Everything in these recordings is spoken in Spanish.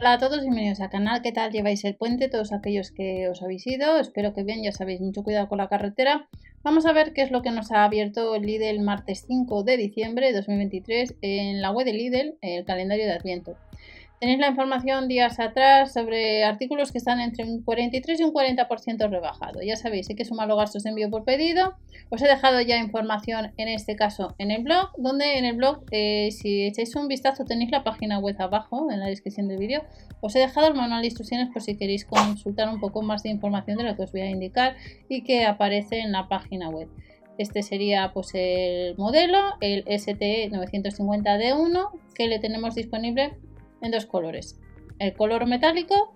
Hola a todos, bienvenidos al canal. ¿Qué tal lleváis el puente? Todos aquellos que os habéis ido, espero que bien, ya sabéis, mucho cuidado con la carretera. Vamos a ver qué es lo que nos ha abierto el Lidl martes 5 de diciembre de 2023 en la web de Lidl, el calendario de Adviento. Tenéis la información días atrás sobre artículos que están entre un 43 y un 40% rebajado. Ya sabéis, hay que sumar los gastos de envío por pedido. Os he dejado ya información en este caso en el blog, donde en el blog, eh, si echáis un vistazo, tenéis la página web abajo en la descripción del vídeo. Os he dejado el manual de instrucciones por si queréis consultar un poco más de información de lo que os voy a indicar y que aparece en la página web. Este sería pues el modelo, el ST950D1, que le tenemos disponible en dos colores. El color metálico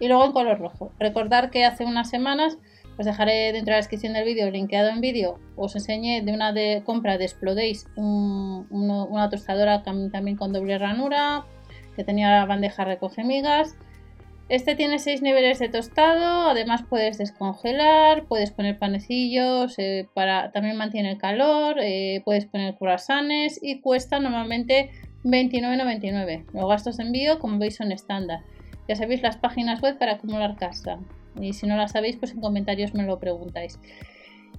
y luego en color rojo. Recordar que hace unas semanas os dejaré dentro de la descripción del vídeo, linkeado en vídeo, os enseñé de una de compra de Explodays una tostadora también con doble ranura, que tenía la bandeja recoge migas. Este tiene 6 niveles de tostado, además puedes descongelar, puedes poner panecillos, eh, para, también mantiene el calor, eh, puedes poner croissants y cuesta normalmente 29,99. Los gastos de envío, como veis, son estándar. Ya sabéis las páginas web para acumular casa. Y si no las sabéis, pues en comentarios me lo preguntáis.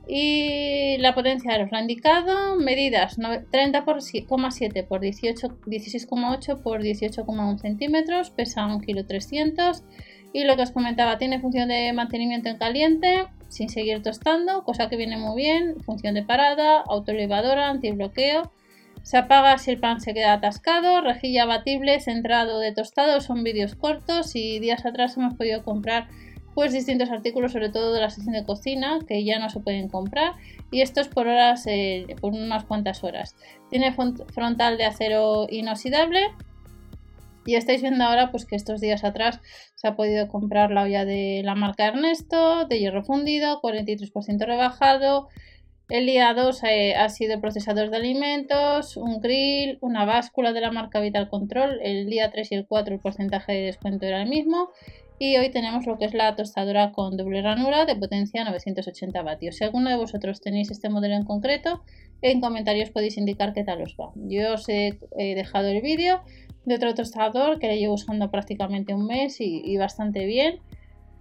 Y la potencia de lo indicado, medidas 30,7 por 16,8 por 18,1 centímetros, pesa 1,300 kg. Y lo que os comentaba, tiene función de mantenimiento en caliente, sin seguir tostando, cosa que viene muy bien, función de parada, autoelevadora, antibloqueo se apaga si el pan se queda atascado, rejilla batible, centrado de tostado, son vídeos cortos y días atrás hemos podido comprar pues distintos artículos, sobre todo de la sección de cocina, que ya no se pueden comprar. Y esto es por horas, eh, por unas cuantas horas. Tiene frontal de acero inoxidable. Y estáis viendo ahora pues que estos días atrás se ha podido comprar la olla de la marca Ernesto, de hierro fundido, 43% rebajado, el día 2 eh, ha sido procesador de alimentos, un grill, una báscula de la marca Vital Control. El día 3 y el 4 el porcentaje de descuento era el mismo. Y hoy tenemos lo que es la tostadora con doble ranura de potencia 980 vatios. Si alguno de vosotros tenéis este modelo en concreto, en comentarios podéis indicar qué tal os va. Yo os he, dejado el vídeo de otro tostador que le llevo usando prácticamente un mes y bastante bien.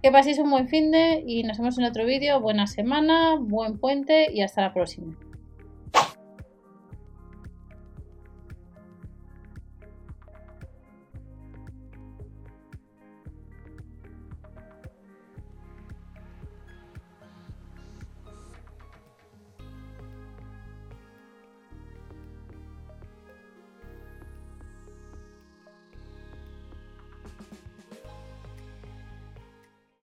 Que paséis un buen fin de y nos vemos en otro vídeo. Buena semana, buen puente y hasta la próxima.